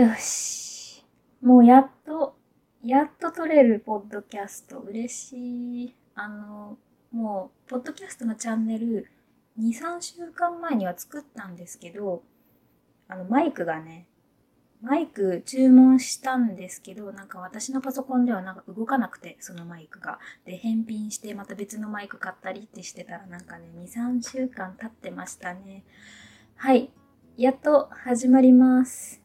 よし。もうやっと、やっと撮れるポッドキャスト。嬉しい。あの、もう、ポッドキャストのチャンネル、2、3週間前には作ったんですけど、あの、マイクがね、マイク注文したんですけど、なんか私のパソコンではなんか動かなくて、そのマイクが。で、返品してまた別のマイク買ったりってしてたらなんかね、2、3週間経ってましたね。はい。やっと始まります。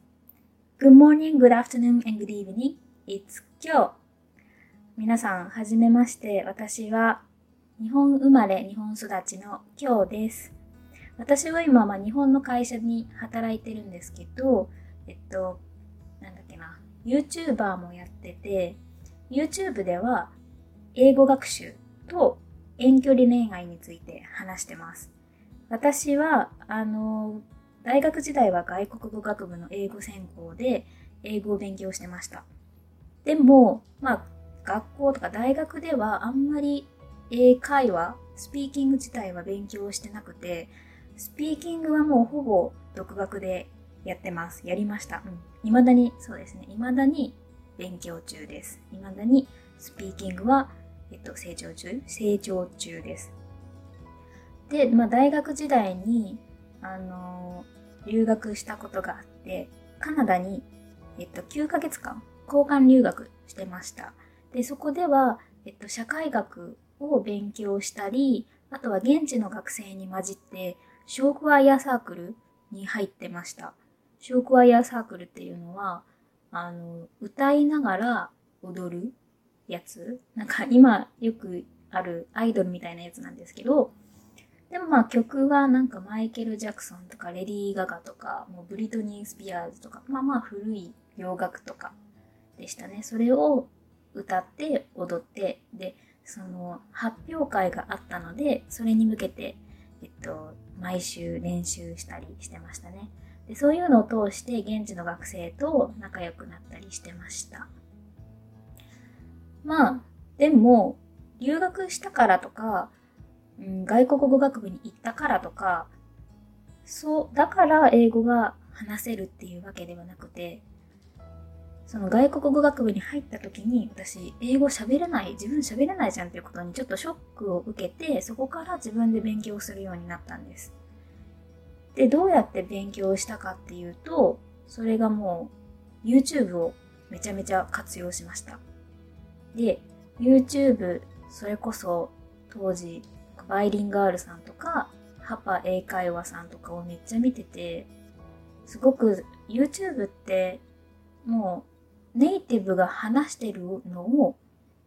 Good morning, good afternoon, and good evening. It's 今日。皆さん、はじめまして。私は日本生まれ、日本育ちの今日です。私は今、まあ、日本の会社に働いてるんですけど、えっと、なんだっけな、YouTuber もやってて、YouTube では英語学習と遠距離恋愛について話してます。私は、あの、大学時代は外国語学部の英語専攻で英語を勉強してました。でも、まあ、学校とか大学ではあんまり英会話、スピーキング自体は勉強してなくて、スピーキングはもうほぼ独学でやってます。やりました。うん。未だに、そうですね。未だに勉強中です。未だにスピーキングは、えっと、成長中？成長中です。で、まあ、大学時代に、あの、留学したことがあって、カナダに、えっと、9ヶ月間、交換留学してました。で、そこでは、えっと、社会学を勉強したり、あとは現地の学生に混じって、ショークワイヤーサークルに入ってました。ショークワイヤーサークルっていうのは、あの、歌いながら踊るやつなんか今よくあるアイドルみたいなやつなんですけど、でもまあ曲はなんかマイケル・ジャクソンとかレディー・ガガとか、もうブリトニー・スピアーズとか、まあまあ古い洋楽とかでしたね。それを歌って踊って、で、その発表会があったので、それに向けて、えっと、毎週練習したりしてましたね。でそういうのを通して現地の学生と仲良くなったりしてました。まあ、でも、留学したからとか、うん、外国語学部に行ったからとか、そう、だから英語が話せるっていうわけではなくて、その外国語学部に入った時に私英語喋れない、自分喋れないじゃんっていうことにちょっとショックを受けて、そこから自分で勉強するようになったんです。で、どうやって勉強したかっていうと、それがもう YouTube をめちゃめちゃ活用しました。で、YouTube、それこそ当時バイリンガールさんとか、ハパ英会話さんとかをめっちゃ見てて、すごく YouTube ってもうネイティブが話してるのを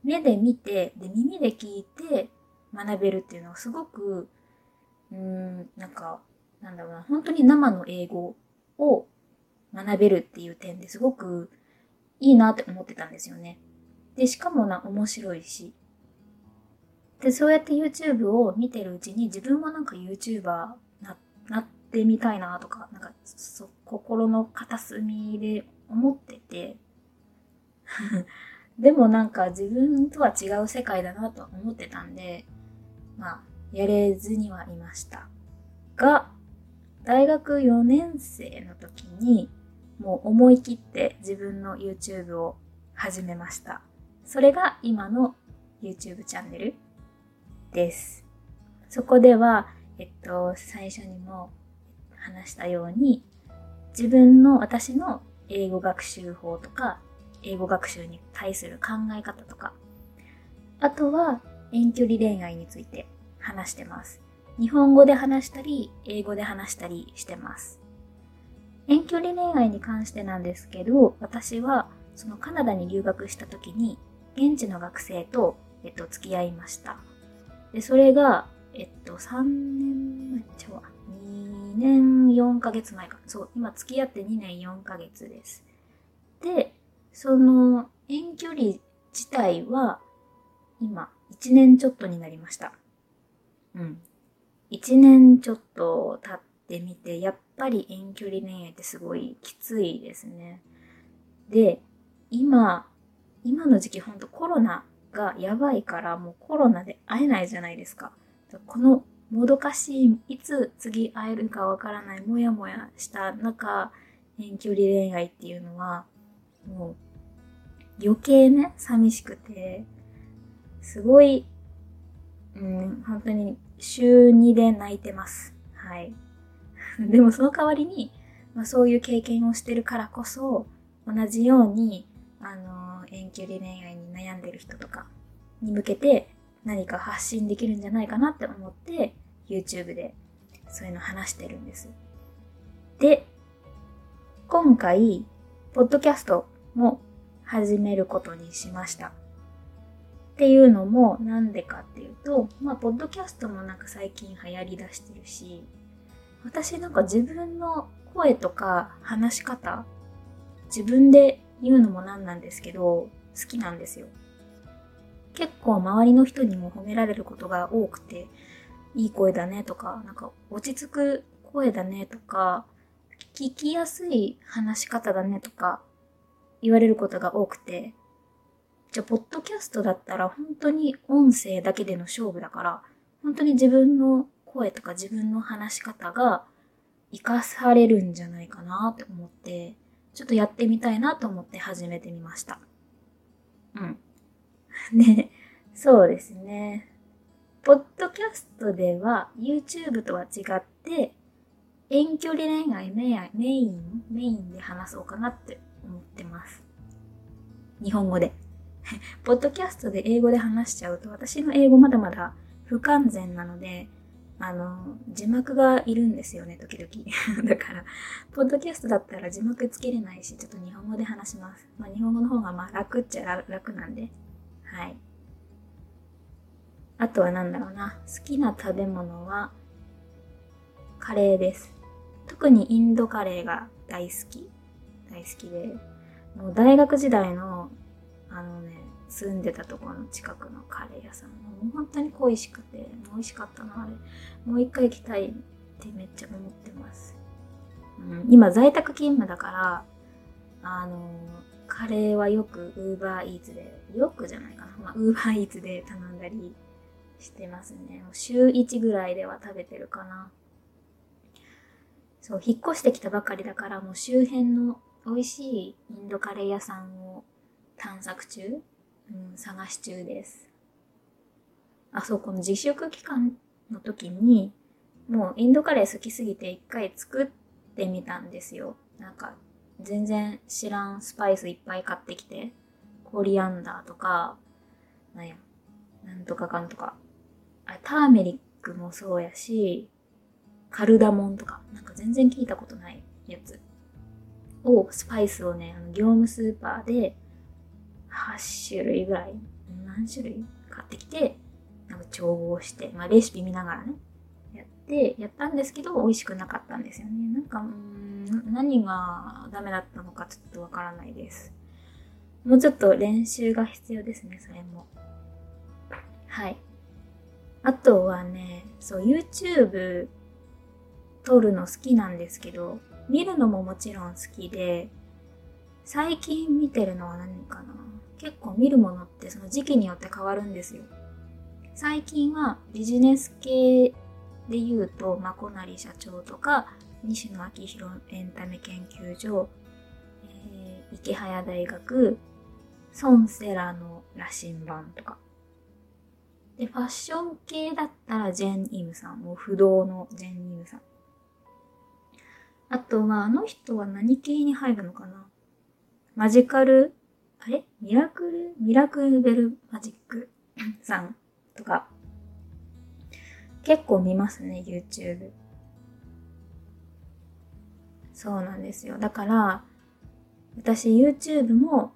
目で見て、で耳で聞いて学べるっていうのはすごく、うーん、なんかなんだろうな、本当に生の英語を学べるっていう点ですごくいいなって思ってたんですよね。で、しかもな、面白いし。で、そうやって YouTube を見てるうちに自分もなんか YouTuber な、なってみたいなとか、なんか、そ、心の片隅で思ってて、でもなんか自分とは違う世界だなと思ってたんで、まあ、やれずにはいました。が、大学4年生の時に、もう思い切って自分の YouTube を始めました。それが今の YouTube チャンネルです。そこでは、えっと、最初にも話したように、自分の私の英語学習法とか、英語学習に対する考え方とか、あとは遠距離恋愛について話してます。日本語で話したり、英語で話したりしてます。遠距離恋愛に関してなんですけど、私はそのカナダに留学した時に、現地の学生と、えっと、付き合いました。で、それが、えっと、3年前、ちょ、2年4ヶ月前か。そう、今付き合って2年4ヶ月です。で、その遠距離自体は、今、1年ちょっとになりました。うん。一年ちょっと経ってみて、やっぱり遠距離恋愛ってすごいきついですね。で、今、今の時期ほんとコロナがやばいからもうコロナで会えないじゃないですか。このもどかしい、いつ次会えるかわからないもやもやした中、遠距離恋愛っていうのは、もう余計ね、寂しくて、すごい、うん、本当に週2で泣いてます。はい。でもその代わりに、まあ、そういう経験をしてるからこそ、同じように、あの、遠距離恋愛に悩んでる人とかに向けて何か発信できるんじゃないかなって思って、YouTube でそういうの話してるんです。で、今回、ポッドキャストも始めることにしました。っていうのもなんでかっていうと、まあ、ポッドキャストもなんか最近流行り出してるし、私なんか自分の声とか話し方、自分で言うのもなんなんですけど、好きなんですよ。結構周りの人にも褒められることが多くて、いい声だねとか、なんか落ち着く声だねとか、聞きやすい話し方だねとか、言われることが多くて、じゃあ、ポッドキャストだったら本当に音声だけでの勝負だから、本当に自分の声とか自分の話し方が活かされるんじゃないかなって思って、ちょっとやってみたいなと思って始めてみました。うん。で、そうですね。ポッドキャストでは YouTube とは違って、遠距離恋愛メイン、メインで話そうかなって思ってます。日本語で。ポッドキャストで英語で話しちゃうと、私の英語まだまだ不完全なので、あの、字幕がいるんですよね、時々。だから、ポッドキャストだったら字幕つけれないし、ちょっと日本語で話します。まあ、日本語の方がまあ楽っちゃ楽なんで。はい。あとは何だろうな。好きな食べ物は、カレーです。特にインドカレーが大好き。大好きで、もう大学時代の、住んでたところの近くのカレー屋さん、もう本当に恋しくて、美味しかったな、あれ。もう一回行きたいってめっちゃ思ってます。うん、今在宅勤務だから、あの、カレーはよくウーバーイーツで、よくじゃないかな。ウーバーイーツで頼んだりしてますね。もう週1ぐらいでは食べてるかな。そう、引っ越してきたばかりだから、もう周辺の美味しいインドカレー屋さんを探索中、探し中です。あ、そう、この自粛期間の時に、もうインドカレー好きすぎて一回作ってみたんですよ。なんか、全然知らんスパイスいっぱい買ってきて、コリアンダーとか、なんや、なんとかかんとか、あターメリックもそうやし、カルダモンとか、なんか全然聞いたことないやつを、スパイスをね、あの業務スーパーで8種類ぐらい、何種類買ってきて、なんか調合して、まあレシピ見ながらね、やって、やったんですけど、美味しくなかったんですよね。なんか、ん何がダメだったのかちょっとわからないです。もうちょっと練習が必要ですね、それも。はい。あとはね、そう、YouTube 撮るの好きなんですけど、見るのももちろん好きで、最近見てるのは何かな結構見るものってその時期によって変わるんですよ。最近はビジネス系で言うと、まこなり社長とか、西野昭弘エンタメ研究所、えー、池早大学、ソンセラの羅針盤とか。で、ファッション系だったらジェン・イムさん、もう不動のジェン・イムさん。あとは、あの人は何系に入るのかな？マジカル、あれミラクル、ミラクルベルマジック？さんとか、結構見ますね、YouTube。そうなんですよ。だから、私 YouTube も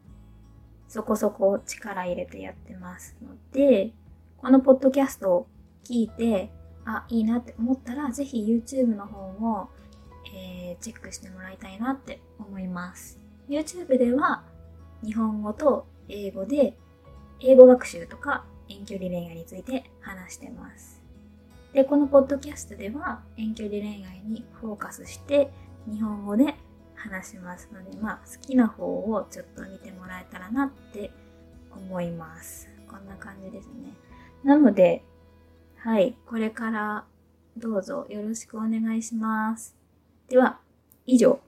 そこそこ力入れてやってますので、このポッドキャストを聞いて、あ、いいなって思ったら、ぜひ YouTube の方もえー、チェックしてもらいたいなって思います。YouTube では日本語と英語で英語学習とか遠距離恋愛について話してます。で、このポッドキャストでは遠距離恋愛にフォーカスして日本語で話しますので、まあ好きな方をちょっと見てもらえたらなって思います。こんな感じですね。なので、はい、これからどうぞよろしくお願いします。では、以上。